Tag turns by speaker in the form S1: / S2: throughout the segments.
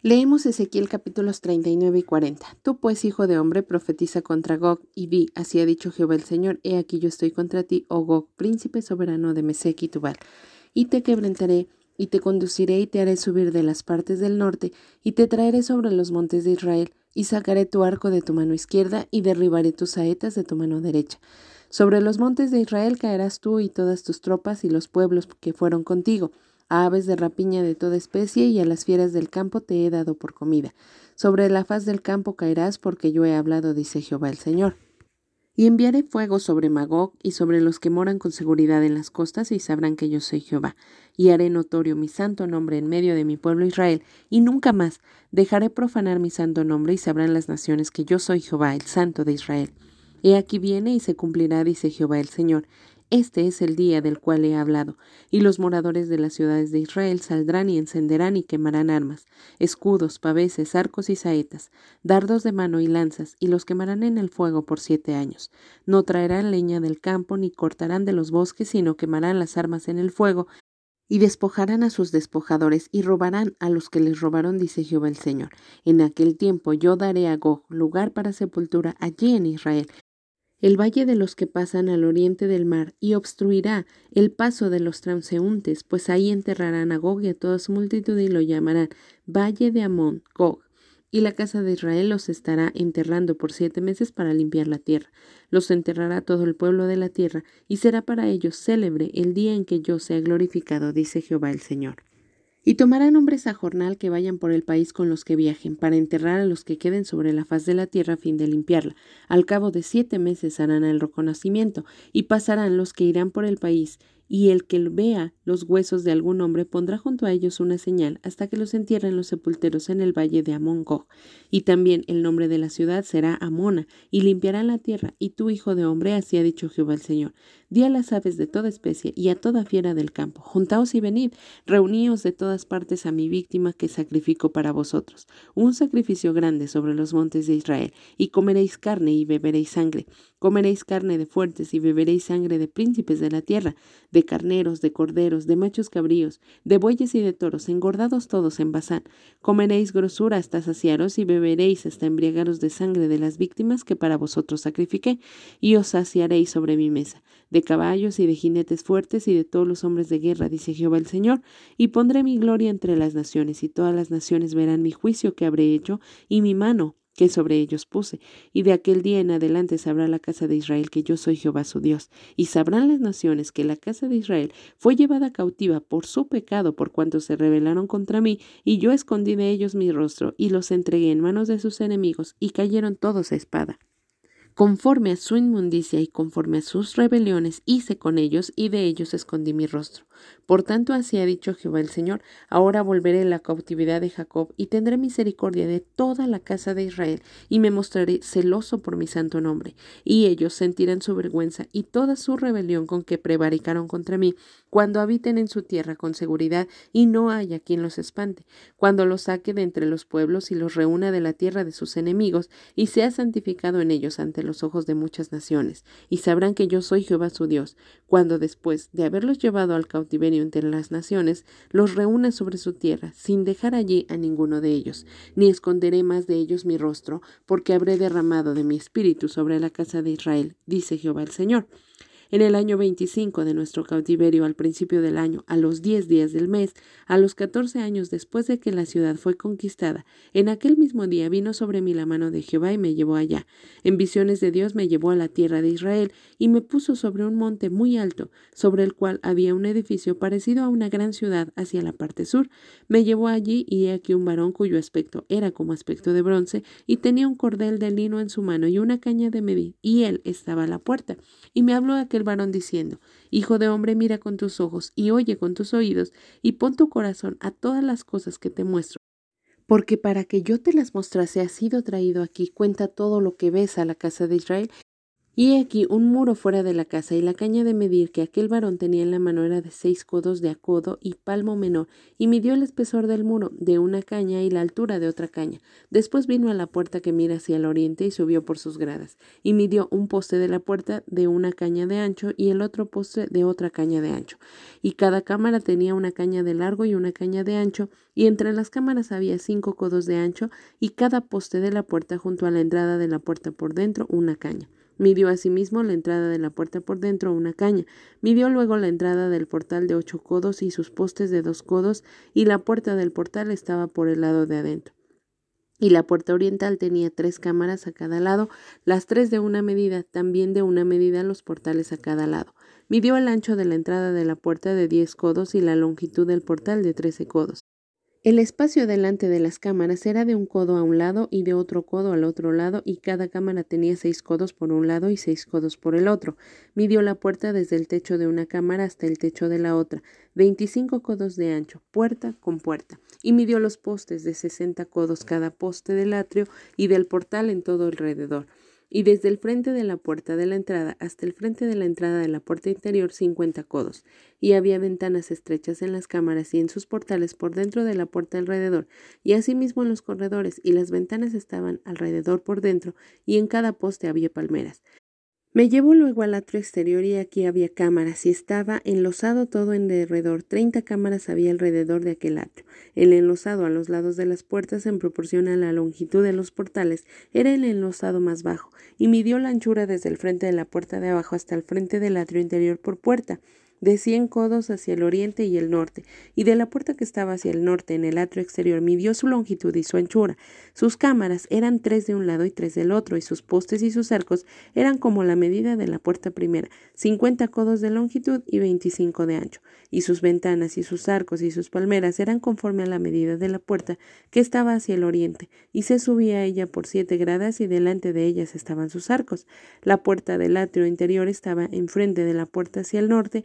S1: Leemos Ezequiel capítulos 39 y 40. Tú pues, hijo de hombre, profetiza contra Gog y di, así ha dicho Jehová el Señor, he aquí yo estoy contra ti, oh Gog, príncipe soberano de Mesec y Tubal, y te quebrantaré, y te conduciré y te haré subir de las partes del norte, y te traeré sobre los montes de Israel, y sacaré tu arco de tu mano izquierda, y derribaré tus saetas de tu mano derecha. Sobre los montes de Israel caerás tú y todas tus tropas y los pueblos que fueron contigo, a aves de rapiña de toda especie y a las fieras del campo te he dado por comida. Sobre la faz del campo caerás porque yo he hablado, dice Jehová el Señor. Y enviaré fuego sobre Magog y sobre los que moran con seguridad en las costas y sabrán que yo soy Jehová. Y haré notorio mi santo nombre en medio de mi pueblo Israel, y nunca más dejaré profanar mi santo nombre y sabrán las naciones que yo soy Jehová, el santo de Israel. He aquí viene y se cumplirá, dice Jehová el Señor, este es el día del cual he hablado, y los moradores de las ciudades de Israel saldrán y encenderán y quemarán armas, escudos, paveses, arcos y saetas, dardos de mano y lanzas, y los quemarán en el fuego por siete años. No traerán leña del campo ni cortarán de los bosques, sino quemarán las armas en el fuego, y despojarán a sus despojadores y robarán a los que les robaron, dice Jehová el Señor. En aquel tiempo yo daré a Gog lugar para sepultura allí en Israel, el valle de los que pasan al oriente del mar, y obstruirá el paso de los transeúntes, pues ahí enterrarán a Gog y a toda su multitud y lo llamarán Valle de Amón, Gog. Y la casa de Israel los estará enterrando por siete meses para limpiar la tierra. Los enterrará todo el pueblo de la tierra, y será para ellos célebre el día en que yo sea glorificado, dice Jehová el Señor. Y tomarán hombres a jornal que vayan por el país con los que viajen, para enterrar a los que queden sobre la faz de la tierra a fin de limpiarla. Al cabo de siete meses harán el reconocimiento, y pasarán los que irán por el país, y el que vea los huesos de algún hombre pondrá junto a ellos una señal hasta que los entierren los sepulteros en el valle de Amón Gog. Y también el nombre de la ciudad será Amona, y limpiarán la tierra, y tú, hijo de hombre, así ha dicho Jehová el Señor. Di a las aves de toda especie y a toda fiera del campo, juntaos y venid, reuníos de todas partes a mi víctima que sacrifico para vosotros, un sacrificio grande sobre los montes de Israel, y comeréis carne y beberéis sangre, comeréis carne de fuertes y beberéis sangre de príncipes de la tierra, de carneros, de corderos, de machos cabríos, de bueyes y de toros, engordados todos en Bazán. Comeréis grosura hasta saciaros y beberéis hasta embriagaros de sangre de las víctimas que para vosotros sacrifiqué, y os saciaréis sobre mi mesa, caballos y de jinetes fuertes y de todos los hombres de guerra, dice Jehová el Señor, y pondré mi gloria entre las naciones, y todas las naciones verán mi juicio que habré hecho, y mi mano que sobre ellos puse, y de aquel día en adelante sabrá la casa de Israel que yo soy Jehová su Dios, y sabrán las naciones que la casa de Israel fue llevada cautiva por su pecado por cuanto se rebelaron contra mí, y yo escondí de ellos mi rostro, y los entregué en manos de sus enemigos, y cayeron todos a espada. Conforme a su inmundicia y conforme a sus rebeliones hice con ellos, y de ellos escondí mi rostro. Por tanto, así ha dicho Jehová el Señor, ahora volveré la cautividad de Jacob y tendré misericordia de toda la casa de Israel y me mostraré celoso por mi santo nombre. Y ellos sentirán su vergüenza y toda su rebelión con que prevaricaron contra mí, cuando habiten en su tierra con seguridad y no haya quien los espante, cuando los saque de entre los pueblos y los reúna de la tierra de sus enemigos y sea santificado en ellos ante los ojos de muchas naciones, y sabrán que yo soy Jehová su Dios, cuando después de haberlos llevado al cautiverio entre las naciones, los reúna sobre su tierra, sin dejar allí a ninguno de ellos, ni esconderé más de ellos mi rostro, porque habré derramado de mi espíritu sobre la casa de Israel, dice Jehová el Señor. En el año 25 de nuestro cautiverio, al principio del año, a los diez días del mes, a los catorce años después de que la ciudad fue conquistada, en aquel mismo día vino sobre mí la mano de Jehová y me llevó allá. En visiones de Dios me llevó a la tierra de Israel y me puso sobre un monte muy alto, sobre el cual había un edificio parecido a una gran ciudad hacia la parte sur. Me llevó allí y he aquí un varón cuyo aspecto era como aspecto de bronce y tenía un cordel de lino en su mano y una caña de medir, y él estaba a la puerta. Y me habló aquel varón diciendo, Hijo de hombre, mira con tus ojos y oye con tus oídos, y pon tu corazón a todas las cosas que te muestro. Porque para que yo te las mostrase has sido traído aquí, cuenta todo lo que ves a la casa de Israel Y aquí un muro fuera de la casa, y la caña de medir que aquel varón tenía en la mano era de seis codos de acodo y palmo menor, y midió el espesor del muro de una caña y la altura de otra caña. Después vino a la puerta que mira hacia el oriente y subió por sus gradas, y midió un poste de la puerta de una caña de ancho y el otro poste de otra caña de ancho. Y cada cámara tenía una caña de largo y una caña de ancho, y entre las cámaras había cinco codos de ancho, y cada poste de la puerta junto a la entrada de la puerta por dentro una caña. Midió asimismo la entrada de la puerta por dentro una caña. Midió luego la entrada del portal de ocho codos y sus postes de dos codos, y la puerta del portal estaba por el lado de adentro. Y la puerta oriental tenía tres cámaras a cada lado, las tres de una medida, también de una medida los portales a cada lado. Midió el ancho de la entrada de la puerta de diez codos y la longitud del portal de trece codos. El espacio delante de las cámaras era de un codo a un lado y de otro codo al otro lado, y cada cámara tenía seis codos por un lado y seis codos por el otro. Midió la puerta desde el techo de una cámara hasta el techo de la otra, veinticinco codos de ancho, puerta con puerta, y midió los postes de sesenta codos cada poste del atrio y del portal en todo alrededor y desde el frente de la puerta de la entrada hasta el frente de la entrada de la puerta interior cincuenta codos, y había ventanas estrechas en las cámaras y en sus portales por dentro de la puerta alrededor, y asimismo en los corredores, y las ventanas estaban alrededor por dentro, y en cada poste había palmeras. Me llevó luego al atrio exterior y aquí había cámaras y estaba enlosado todo en derredor. Treinta cámaras había alrededor de aquel atrio. El enlosado a los lados de las puertas en proporción a la longitud de los portales era el enlosado más bajo y midió la anchura desde el frente de la puerta de abajo hasta el frente del atrio interior por puerta de cien codos hacia el oriente y el norte, y de la puerta que estaba hacia el norte en el atrio exterior midió su longitud y su anchura. Sus cámaras eran tres de un lado y tres del otro, y sus postes y sus arcos eran como la medida de la puerta primera, cincuenta codos de longitud y veinticinco de ancho, y sus ventanas y sus arcos y sus palmeras eran conforme a la medida de la puerta que estaba hacia el oriente, y se subía a ella por siete gradas y delante de ellas estaban sus arcos. La puerta del atrio interior estaba enfrente de la puerta hacia el norte,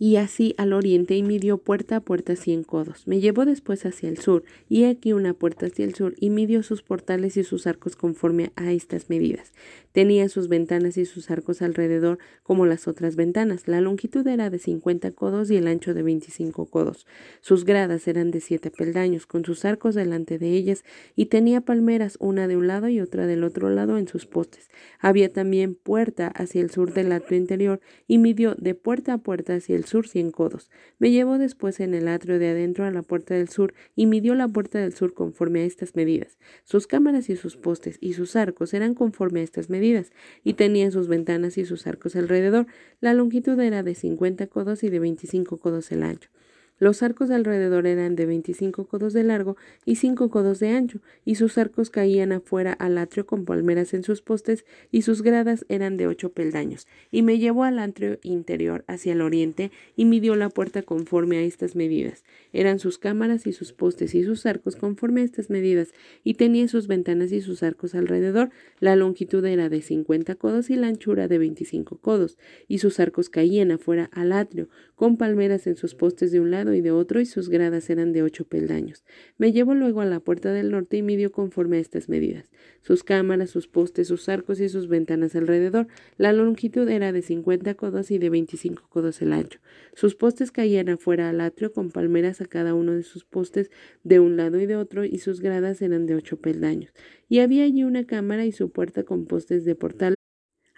S1: y así al oriente y midió puerta a puerta cien codos. Me llevó después hacia el sur, y aquí una puerta hacia el sur, y midió sus portales y sus arcos conforme a estas medidas. Tenía sus ventanas y sus arcos alrededor como las otras ventanas. La longitud era de cincuenta codos y el ancho de veinticinco codos. Sus gradas eran de siete peldaños, con sus arcos delante de ellas, y tenía palmeras una de un lado y otra del otro lado en sus postes. Había también puerta hacia el sur del atrio interior, y midió de puerta a puerta hacia el sur cien codos. Me llevó después en el atrio de adentro a la puerta del sur, y midió la puerta del sur conforme a estas medidas. Sus cámaras y sus postes y sus arcos eran conforme a estas medidas y tenía sus ventanas y sus arcos alrededor. La longitud era de cincuenta codos y de veinticinco codos el ancho. Los arcos alrededor eran de veinticinco codos de largo y cinco codos de ancho, y sus arcos caían afuera al atrio con palmeras en sus postes, y sus gradas eran de ocho peldaños. Y me llevó al atrio interior hacia el oriente, y midió la puerta conforme a estas medidas. Eran sus cámaras y sus postes y sus arcos conforme a estas medidas, y tenía sus ventanas y sus arcos alrededor. La longitud era de cincuenta codos y la anchura de veinticinco codos, y sus arcos caían afuera al atrio, con palmeras en sus postes de un lado y de otro, y sus gradas eran de ocho peldaños. Me llevó luego a la puerta del norte y midió conforme a estas medidas. Sus cámaras, sus postes, sus arcos y sus ventanas alrededor. La longitud era de cincuenta codos y de veinticinco codos el ancho. Sus postes caían afuera al atrio con palmeras a cada uno de sus postes de un lado y de otro, y sus gradas eran de ocho peldaños. Y había allí una cámara y su puerta con postes de portal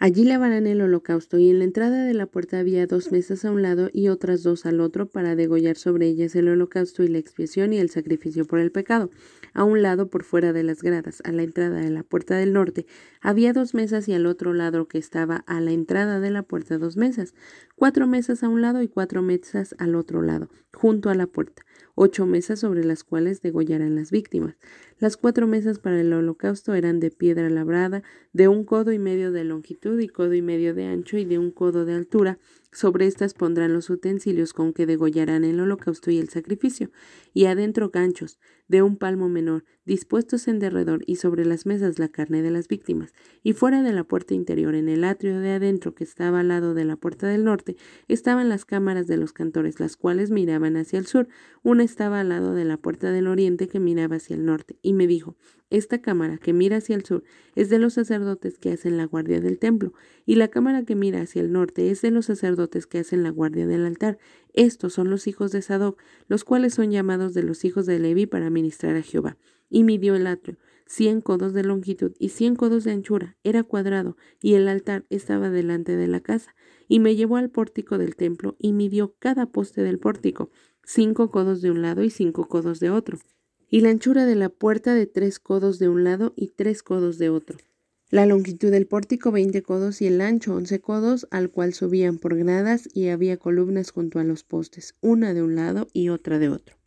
S1: Allí lavarán el holocausto, y en la entrada de la puerta había dos mesas a un lado y otras dos al otro para degollar sobre ellas el holocausto y la expiación y el sacrificio por el pecado. A un lado, por fuera de las gradas, a la entrada de la puerta del norte, había dos mesas y al otro lado que estaba a la entrada de la puerta dos mesas, cuatro mesas a un lado y cuatro mesas al otro lado, junto a la puerta ocho mesas sobre las cuales degollaran las víctimas. Las cuatro mesas para el holocausto eran de piedra labrada, de un codo y medio de longitud y codo y medio de ancho y de un codo de altura, sobre estas pondrán los utensilios con que degollarán el holocausto y el sacrificio, y adentro ganchos, de un palmo menor, dispuestos en derredor, y sobre las mesas la carne de las víctimas. Y fuera de la puerta interior, en el atrio de adentro que estaba al lado de la puerta del norte, estaban las cámaras de los cantores, las cuales miraban hacia el sur. Una estaba al lado de la puerta del oriente que miraba hacia el norte, y me dijo, esta cámara que mira hacia el sur es de los sacerdotes que hacen la guardia del templo, y la cámara que mira hacia el norte es de los sacerdotes que hacen la guardia del altar. Estos son los hijos de Sadoc, los cuales son llamados de los hijos de Leví para ministrar a Jehová. Y midió el atrio, cien codos de longitud y cien codos de anchura, era cuadrado, y el altar estaba delante de la casa. Y me llevó al pórtico del templo y midió cada poste del pórtico, cinco codos de un lado y cinco codos de otro, y la anchura de la puerta de tres codos de un lado y tres codos de otro. La longitud del pórtico veinte codos y el ancho once codos, al cual subían por gradas y había columnas junto a los postes, una de un lado y otra de otro.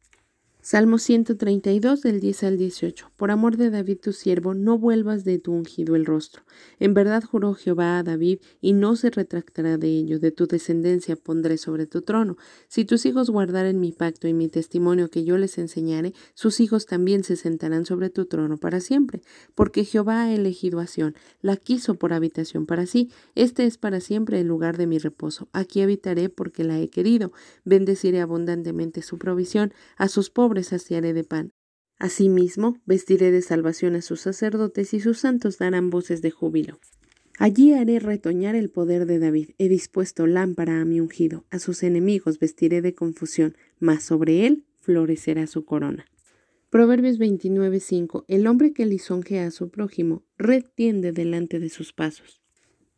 S1: Salmo 132 del 10 al 18. Por amor de David tu siervo, no vuelvas de tu ungido el rostro. En verdad juró Jehová a David, y no se retractará de ello. De tu descendencia pondré sobre tu trono. Si tus hijos guardaren mi pacto y mi testimonio que yo les enseñare, sus hijos también se sentarán sobre tu trono para siempre. Porque Jehová ha elegido a la quiso por habitación para sí. Este es para siempre el lugar de mi reposo. Aquí habitaré porque la he querido. Bendeciré abundantemente su provisión a sus saciaré de pan. Asimismo, vestiré de salvación a sus sacerdotes y sus santos darán voces de júbilo. Allí haré retoñar el poder de David. He dispuesto lámpara a mi ungido. A sus enemigos vestiré de confusión, mas sobre él florecerá su corona. Proverbios 29:5 El hombre que lisonjea a su prójimo retiende delante de sus pasos.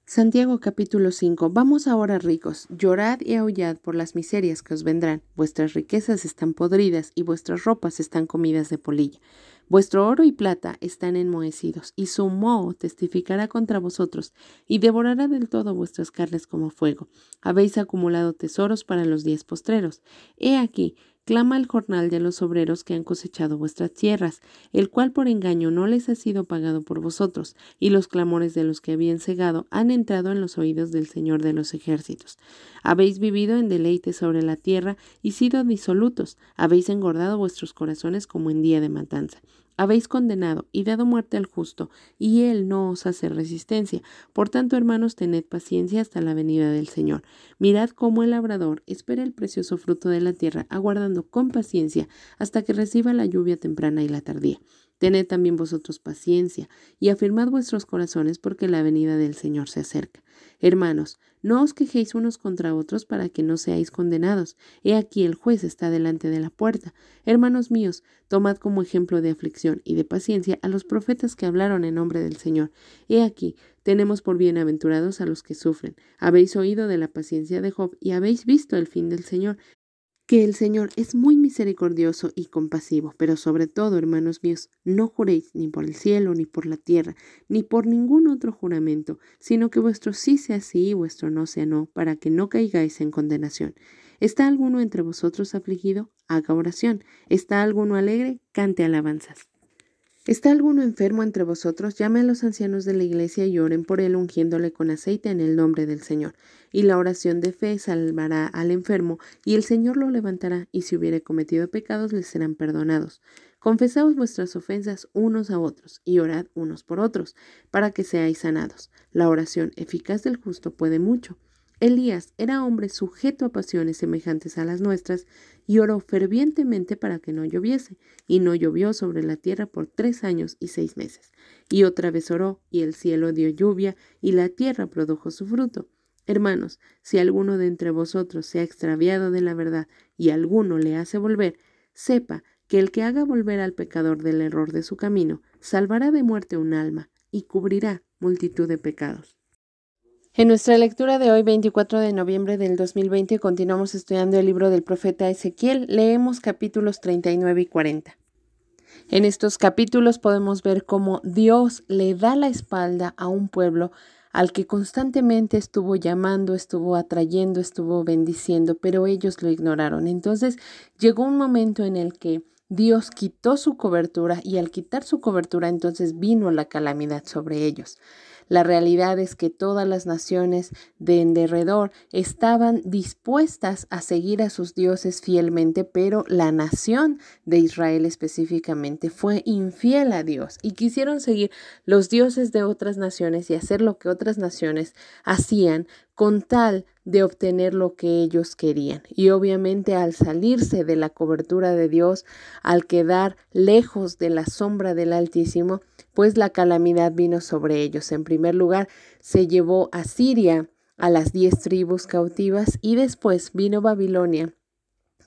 S1: Santiago capítulo 5 Vamos ahora ricos, llorad y aullad por las miserias que os vendrán. Vuestras riquezas están podridas y vuestras ropas están comidas de polilla. Vuestro oro y plata están enmohecidos, y su moho testificará contra vosotros, y devorará del todo vuestras carnes como fuego. Habéis acumulado tesoros para los días postreros. He aquí, clama el jornal de los obreros que han cosechado vuestras tierras, el cual por engaño no les ha sido pagado por vosotros, y los clamores de los que habían cegado han entrado en los oídos del Señor de los ejércitos. Habéis vivido en deleite sobre la tierra y sido disolutos, habéis engordado vuestros corazones como en día de matanza. Habéis condenado y dado muerte al justo, y él no os hace resistencia. Por tanto, hermanos, tened paciencia hasta la venida del Señor. Mirad cómo el labrador espera el precioso fruto de la tierra, aguardando con paciencia hasta que reciba la lluvia temprana y la tardía. Tened también vosotros paciencia y afirmad vuestros corazones porque la venida del Señor se acerca. Hermanos, no os quejéis unos contra otros para que no seáis condenados. He aquí el juez está delante de la puerta. Hermanos míos, tomad como ejemplo de aflicción y de paciencia a los profetas que hablaron en nombre del Señor. He aquí, tenemos por bienaventurados a los que sufren. Habéis oído de la paciencia de Job y habéis visto el fin del Señor, que el Señor es muy misericordioso y compasivo, pero sobre todo, hermanos míos, no juréis ni por el cielo, ni por la tierra, ni por ningún otro juramento, sino que vuestro sí sea sí y vuestro no sea no, para que no caigáis en condenación. ¿Está alguno entre vosotros afligido? Haga oración. ¿Está alguno alegre? Cante alabanzas. ¿Está alguno enfermo entre vosotros? Llame a los ancianos de la iglesia y oren por él ungiéndole con aceite en el nombre del Señor. Y la oración de fe salvará al enfermo, y el Señor lo levantará, y si hubiere cometido pecados les serán perdonados. Confesaos vuestras ofensas unos a otros, y orad unos por otros, para que seáis sanados. La oración eficaz del justo puede mucho. Elías era hombre sujeto a pasiones semejantes a las nuestras y oró fervientemente para que no lloviese, y no llovió sobre la tierra por tres años y seis meses. Y otra vez oró, y el cielo dio lluvia, y la tierra produjo su fruto. Hermanos, si alguno de entre vosotros se ha extraviado de la verdad y alguno le hace volver, sepa que el que haga volver al pecador del error de su camino, salvará de muerte un alma y cubrirá multitud de pecados. En nuestra lectura de hoy, 24 de noviembre del 2020, continuamos estudiando el libro del profeta Ezequiel. Leemos capítulos 39 y 40. En estos capítulos podemos ver cómo Dios le da la espalda a un pueblo al que constantemente estuvo llamando, estuvo atrayendo, estuvo bendiciendo, pero ellos lo ignoraron. Entonces llegó un momento en el que Dios quitó su cobertura y al quitar su cobertura entonces vino la calamidad sobre ellos. La realidad es que todas las naciones de en derredor estaban dispuestas a seguir a sus dioses fielmente, pero la nación de Israel específicamente fue infiel a Dios y quisieron seguir los dioses de otras naciones y hacer lo que otras naciones hacían con tal de obtener lo que ellos querían. Y obviamente al salirse de la cobertura de Dios, al quedar lejos de la sombra del Altísimo, pues la calamidad vino sobre ellos. En primer lugar, se llevó a Siria a las diez tribus cautivas y después vino Babilonia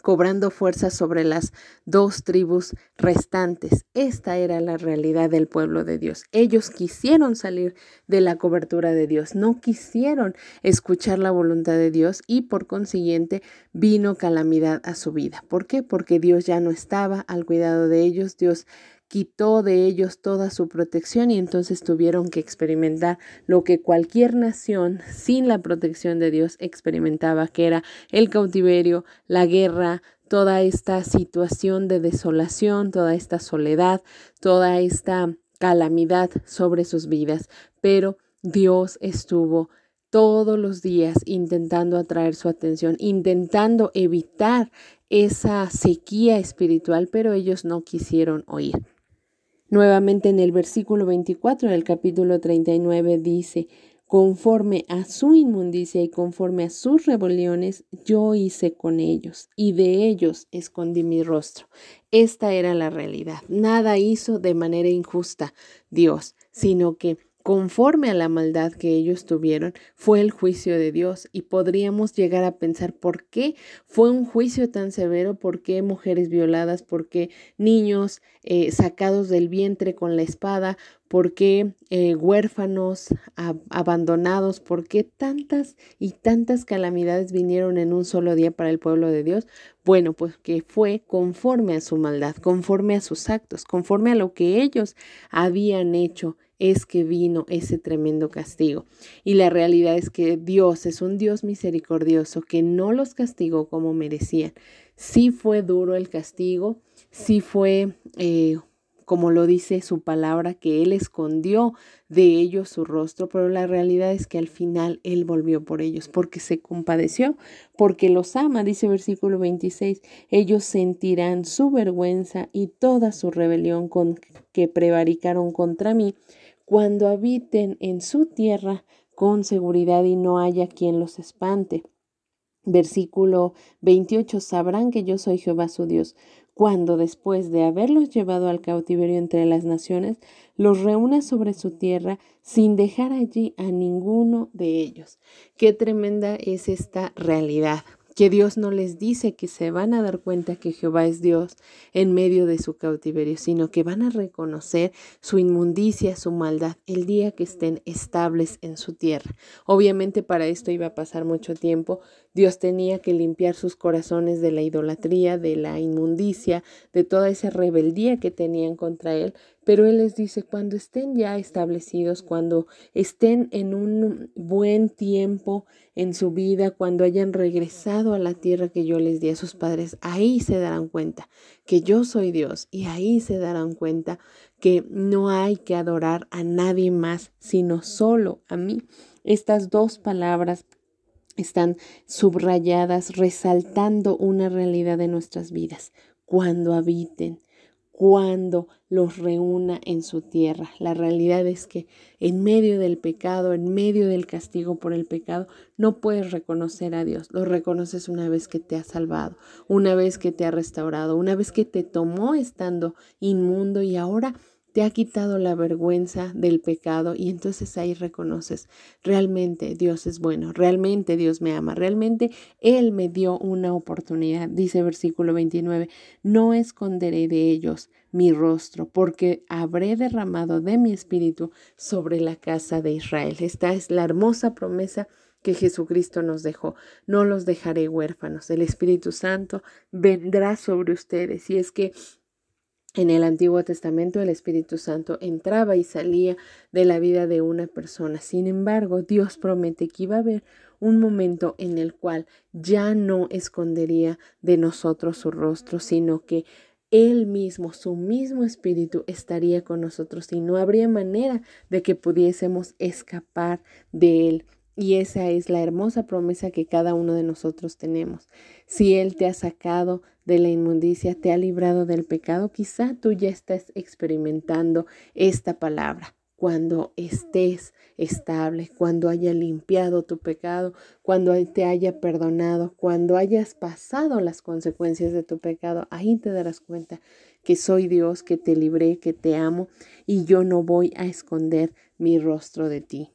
S1: cobrando fuerza sobre las dos tribus restantes. Esta era la realidad del pueblo de Dios. Ellos quisieron salir de la cobertura de Dios, no quisieron escuchar la voluntad de Dios y por consiguiente vino calamidad a su vida. ¿Por qué? Porque Dios ya no estaba al cuidado de ellos, Dios quitó de ellos toda su protección y entonces tuvieron que experimentar lo que cualquier nación sin la protección de Dios experimentaba, que era el cautiverio, la guerra, toda esta situación de desolación, toda esta soledad, toda esta calamidad sobre sus vidas. Pero Dios estuvo todos los días intentando atraer su atención, intentando evitar esa sequía espiritual, pero ellos no quisieron oír. Nuevamente en el versículo 24 del capítulo 39 dice, conforme a su inmundicia y conforme a sus rebeliones, yo hice con ellos, y de ellos escondí mi rostro. Esta era la realidad. Nada hizo de manera injusta Dios, sino que conforme a la maldad que ellos tuvieron, fue el juicio de Dios. Y podríamos llegar a pensar por qué fue un juicio tan severo, por qué mujeres violadas, por qué niños eh, sacados del vientre con la espada, por qué eh, huérfanos abandonados, por qué tantas y tantas calamidades vinieron en un solo día para el pueblo de Dios. Bueno, pues que fue conforme a su maldad, conforme a sus actos, conforme a lo que ellos habían hecho es que vino ese tremendo castigo. Y la realidad es que Dios es un Dios misericordioso que no los castigó como merecían. Sí fue duro el castigo, sí fue eh, como lo dice su palabra, que Él escondió de ellos su rostro, pero la realidad es que al final Él volvió por ellos, porque se compadeció, porque los ama, dice versículo 26, ellos sentirán su vergüenza y toda su rebelión con que prevaricaron contra mí cuando habiten en su tierra con seguridad y no haya quien los espante. Versículo 28. Sabrán que yo soy Jehová su Dios, cuando después de haberlos llevado al cautiverio entre las naciones, los reúna sobre su tierra sin dejar allí a ninguno de ellos. Qué tremenda es esta realidad que Dios no les dice que se van a dar cuenta que Jehová es Dios en medio de su cautiverio, sino que van a reconocer su inmundicia, su maldad, el día que estén estables en su tierra. Obviamente para esto iba a pasar mucho tiempo. Dios tenía que limpiar sus corazones de la idolatría, de la inmundicia, de toda esa rebeldía que tenían contra Él, pero Él les dice, cuando estén ya establecidos, cuando estén en un buen tiempo en su vida, cuando hayan regresado a la tierra que yo les di a sus padres, ahí se darán cuenta que yo soy Dios y ahí se darán cuenta que no hay que adorar a nadie más, sino solo a mí. Estas dos palabras están subrayadas, resaltando una realidad de nuestras vidas. Cuando habiten, cuando los reúna en su tierra. La realidad es que en medio del pecado, en medio del castigo por el pecado, no puedes reconocer a Dios. Lo reconoces una vez que te ha salvado, una vez que te ha restaurado, una vez que te tomó estando inmundo y ahora te ha quitado la vergüenza del pecado y entonces ahí reconoces, realmente Dios es bueno, realmente Dios me ama, realmente Él me dio una oportunidad. Dice versículo 29, no esconderé de ellos mi rostro porque habré derramado de mi espíritu sobre la casa de Israel. Esta es la hermosa promesa que Jesucristo nos dejó. No los dejaré huérfanos. El Espíritu Santo vendrá sobre ustedes. Y es que en el Antiguo Testamento el Espíritu Santo entraba y salía de la vida de una persona. Sin embargo, Dios promete que iba a haber un momento en el cual ya no escondería de nosotros su rostro, sino que él mismo, su mismo espíritu estaría con nosotros y no habría manera de que pudiésemos escapar de Él. Y esa es la hermosa promesa que cada uno de nosotros tenemos. Si Él te ha sacado de la inmundicia, te ha librado del pecado, quizá tú ya estás experimentando esta palabra. cuando estés estable, cuando haya limpiado tu pecado, cuando te haya perdonado, cuando hayas pasado las consecuencias de tu pecado, ahí te darás cuenta que soy Dios, que te libré, que te amo y yo no voy a esconder mi rostro de ti.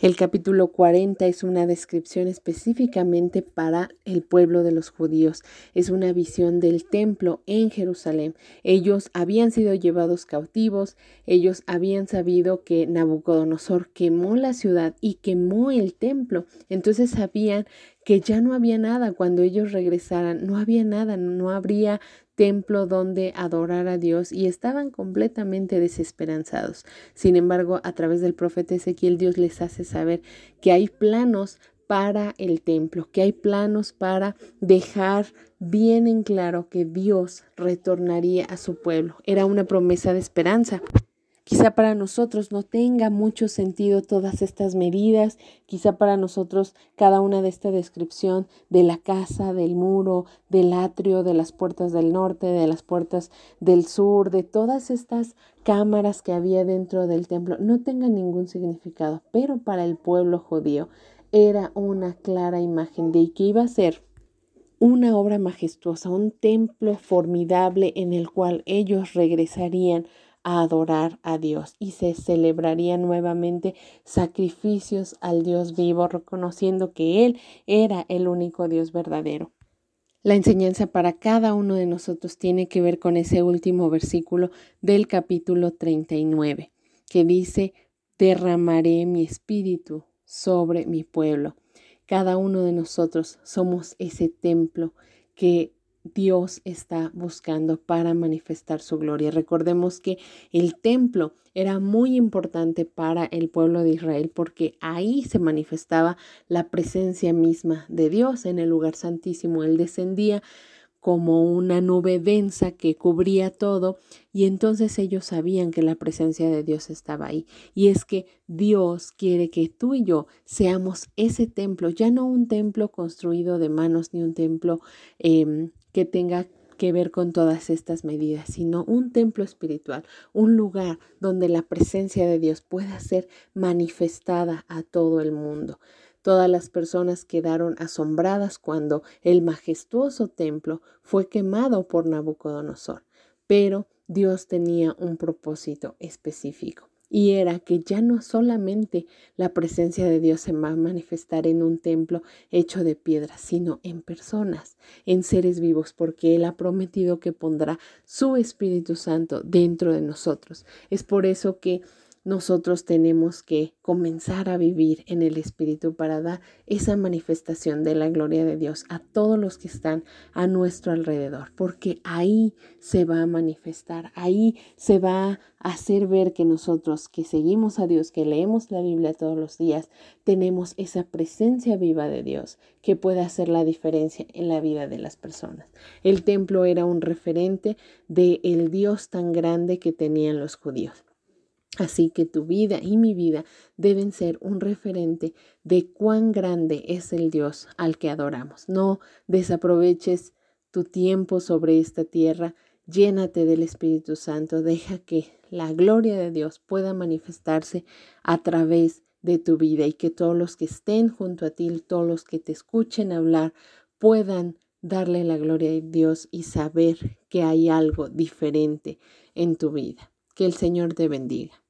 S1: El capítulo 40 es una descripción específicamente para el pueblo de los judíos. Es una visión del templo en Jerusalén. Ellos habían sido llevados cautivos, ellos habían sabido que Nabucodonosor quemó la ciudad y quemó el templo. Entonces sabían que ya no había nada cuando ellos regresaran, no había nada, no habría templo donde adorar a Dios y estaban completamente desesperanzados. Sin embargo, a través del profeta Ezequiel, Dios les hace saber que hay planos para el templo, que hay planos para dejar bien en claro que Dios retornaría a su pueblo. Era una promesa de esperanza. Quizá para nosotros no tenga mucho sentido todas estas medidas, quizá para nosotros cada una de esta descripción de la casa, del muro, del atrio, de las puertas del norte, de las puertas del sur, de todas estas cámaras que había dentro del templo, no tenga ningún significado, pero para el pueblo judío era una clara imagen de que iba a ser una obra majestuosa, un templo formidable en el cual ellos regresarían a adorar a Dios y se celebrarían nuevamente sacrificios al Dios vivo, reconociendo que Él era el único Dios verdadero. La enseñanza para cada uno de nosotros tiene que ver con ese último versículo del capítulo 39, que dice, derramaré mi espíritu sobre mi pueblo. Cada uno de nosotros somos ese templo que Dios está buscando para manifestar su gloria. Recordemos que el templo era muy importante para el pueblo de Israel porque ahí se manifestaba la presencia misma de Dios en el lugar santísimo. Él descendía como una nube densa que cubría todo y entonces ellos sabían que la presencia de Dios estaba ahí. Y es que Dios quiere que tú y yo seamos ese templo, ya no un templo construido de manos ni un templo em, que tenga que ver con todas estas medidas, sino un templo espiritual, un lugar donde la presencia de Dios pueda ser manifestada a todo el mundo. Todas las personas quedaron asombradas cuando el majestuoso templo fue quemado por Nabucodonosor, pero Dios tenía un propósito específico y era que ya no solamente la presencia de Dios se va a manifestar en un templo hecho de piedra, sino en personas, en seres vivos, porque Él ha prometido que pondrá su Espíritu Santo dentro de nosotros. Es por eso que nosotros tenemos que comenzar a vivir en el Espíritu para dar esa manifestación de la gloria de Dios a todos los que están a nuestro alrededor, porque ahí se va a manifestar, ahí se va a hacer ver que nosotros que seguimos a Dios, que leemos la Biblia todos los días, tenemos esa presencia viva de Dios que puede hacer la diferencia en la vida de las personas. El templo era un referente de el Dios tan grande que tenían los judíos. Así que tu vida y mi vida deben ser un referente de cuán grande es el Dios al que adoramos. No desaproveches tu tiempo sobre esta tierra, llénate del Espíritu Santo, deja que la gloria de Dios pueda manifestarse a través de tu vida y que todos los que estén junto a ti, todos los que te escuchen hablar, puedan darle la gloria a Dios y saber que hay algo diferente en tu vida. Que el Señor te bendiga.